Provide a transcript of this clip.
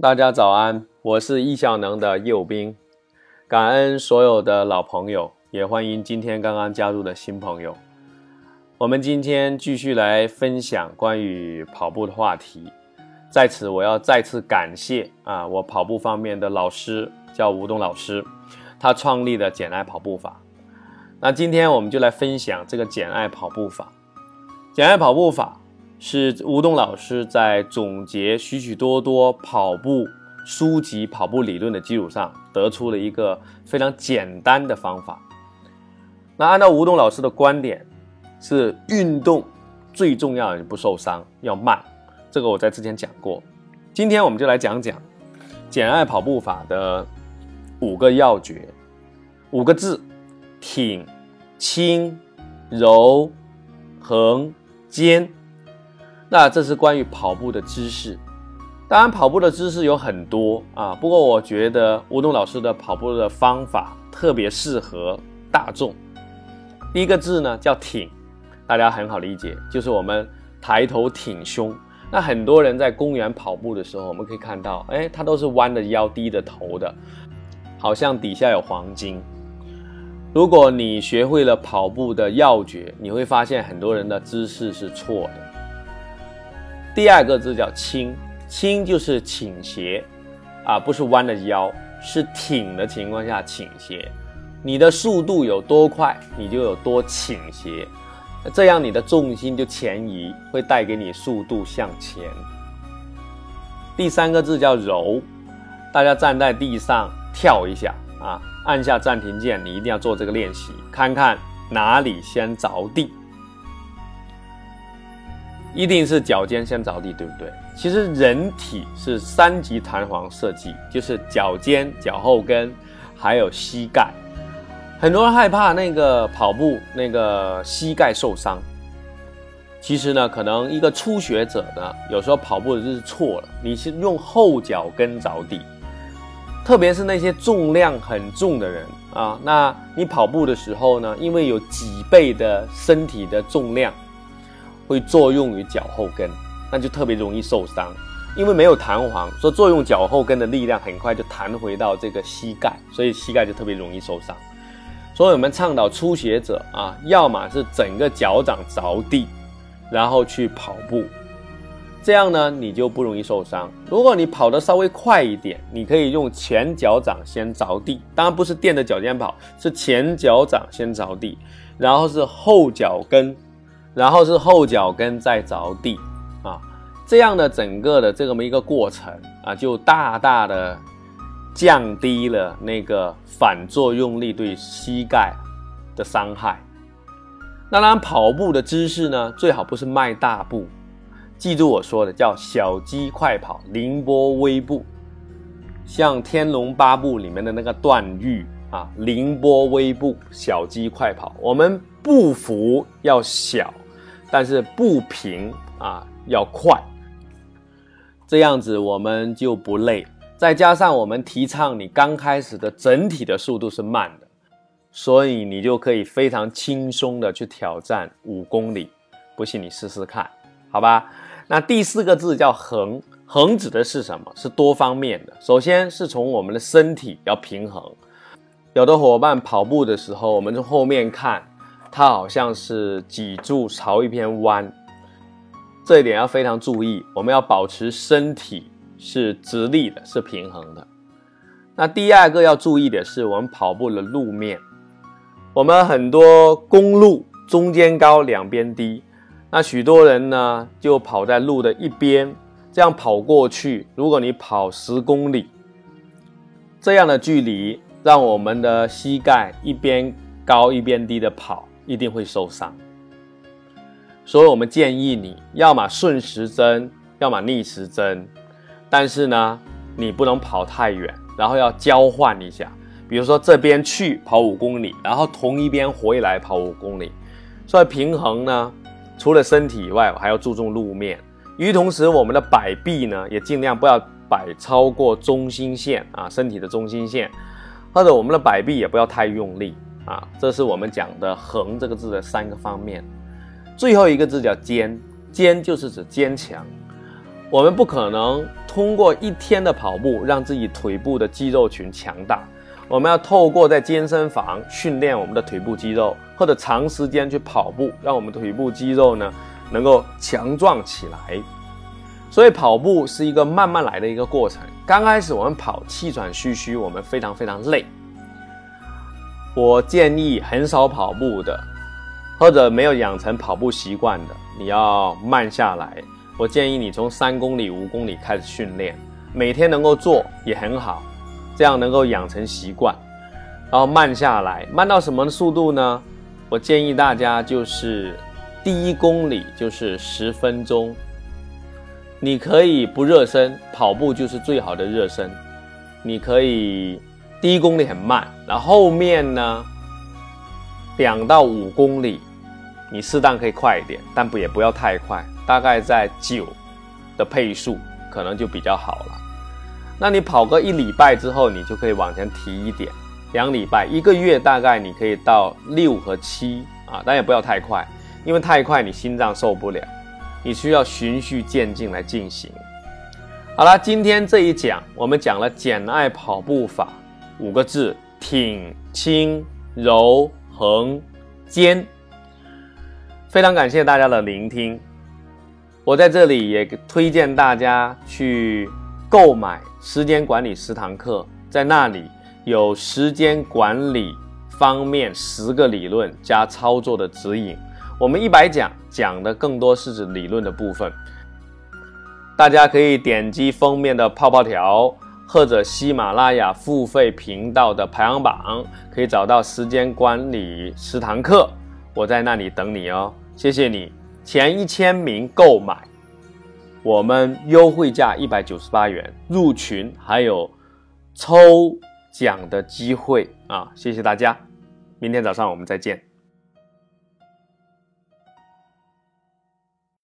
大家早安，我是易效能的右兵，感恩所有的老朋友，也欢迎今天刚刚加入的新朋友。我们今天继续来分享关于跑步的话题，在此我要再次感谢啊，我跑步方面的老师叫吴东老师，他创立的简爱跑步法。那今天我们就来分享这个简爱跑步法。简爱跑步法。是吴东老师在总结许许多多跑步书籍、跑步理论的基础上，得出了一个非常简单的方法。那按照吴东老师的观点，是运动最重要的不受伤，要慢。这个我在之前讲过。今天我们就来讲讲简爱跑步法的五个要诀，五个字：挺、轻、柔、横、肩。那这是关于跑步的知识，当然跑步的知识有很多啊，不过我觉得吴东老师的跑步的方法特别适合大众。第一个字呢叫挺，大家很好理解，就是我们抬头挺胸。那很多人在公园跑步的时候，我们可以看到，哎，他都是弯着腰、低着头的，好像底下有黄金。如果你学会了跑步的要诀，你会发现很多人的姿势是错的。第二个字叫倾，倾就是倾斜，啊，不是弯的腰，是挺的情况下倾斜。你的速度有多快，你就有多倾斜，这样你的重心就前移，会带给你速度向前。第三个字叫柔，大家站在地上跳一下啊，按下暂停键，你一定要做这个练习，看看哪里先着地。一定是脚尖先着地，对不对？其实人体是三级弹簧设计，就是脚尖、脚后跟，还有膝盖。很多人害怕那个跑步那个膝盖受伤。其实呢，可能一个初学者呢，有时候跑步就是错了。你是用后脚跟着地，特别是那些重量很重的人啊，那你跑步的时候呢，因为有几倍的身体的重量。会作用于脚后跟，那就特别容易受伤，因为没有弹簧，说作用脚后跟的力量很快就弹回到这个膝盖，所以膝盖就特别容易受伤。所以我们倡导初学者啊，要么是整个脚掌着地，然后去跑步，这样呢你就不容易受伤。如果你跑得稍微快一点，你可以用前脚掌先着地，当然不是垫着脚尖跑，是前脚掌先着地，然后是后脚跟。然后是后脚跟再着地，啊，这样的整个的这么一个过程啊，就大大的降低了那个反作用力对膝盖的伤害。那当然，跑步的姿势呢，最好不是迈大步，记住我说的，叫小鸡快跑、凌波微步，像《天龙八部》里面的那个段誉啊，凌波微步、小鸡快跑，我们步幅要小。但是步频啊要快，这样子我们就不累。再加上我们提倡你刚开始的整体的速度是慢的，所以你就可以非常轻松的去挑战五公里。不信你试试看，好吧？那第四个字叫横，横指的是什么？是多方面的。首先是从我们的身体要平衡。有的伙伴跑步的时候，我们从后面看。它好像是脊柱朝一边弯，这一点要非常注意。我们要保持身体是直立的，是平衡的。那第二个要注意的是，我们跑步的路面，我们很多公路中间高，两边低。那许多人呢就跑在路的一边，这样跑过去。如果你跑十公里，这样的距离，让我们的膝盖一边高一边低的跑。一定会受伤，所以我们建议你要么顺时针，要么逆时针，但是呢，你不能跑太远，然后要交换一下，比如说这边去跑五公里，然后同一边回来跑五公里。所以平衡呢，除了身体以外，还要注重路面。与同时，我们的摆臂呢，也尽量不要摆超过中心线啊，身体的中心线，或者我们的摆臂也不要太用力。啊，这是我们讲的“横”这个字的三个方面。最后一个字叫“坚”，坚就是指坚强。我们不可能通过一天的跑步让自己腿部的肌肉群强大，我们要透过在健身房训练我们的腿部肌肉，或者长时间去跑步，让我们腿部肌肉呢能够强壮起来。所以跑步是一个慢慢来的一个过程。刚开始我们跑气喘吁吁，我们非常非常累。我建议很少跑步的，或者没有养成跑步习惯的，你要慢下来。我建议你从三公里、五公里开始训练，每天能够做也很好，这样能够养成习惯。然后慢下来，慢到什么速度呢？我建议大家就是第一公里就是十分钟。你可以不热身，跑步就是最好的热身。你可以第一公里很慢，然后后面呢，两到五公里，你适当可以快一点，但不也不要太快，大概在九的配速可能就比较好了。那你跑个一礼拜之后，你就可以往前提一点，两礼拜、一个月大概你可以到六和七啊，但也不要太快，因为太快你心脏受不了。你需要循序渐进来进行。好了，今天这一讲我们讲了简爱跑步法五个字：挺、轻、柔、横、坚。非常感谢大家的聆听。我在这里也推荐大家去购买时间管理十堂课，在那里有时间管理方面十个理论加操作的指引。我们一百讲讲的更多是指理论的部分，大家可以点击封面的泡泡条，或者喜马拉雅付费频道的排行榜，可以找到时间管理十堂课，我在那里等你哦。谢谢你，前一千名购买，我们优惠价一百九十八元入群，还有抽奖的机会啊！谢谢大家，明天早上我们再见。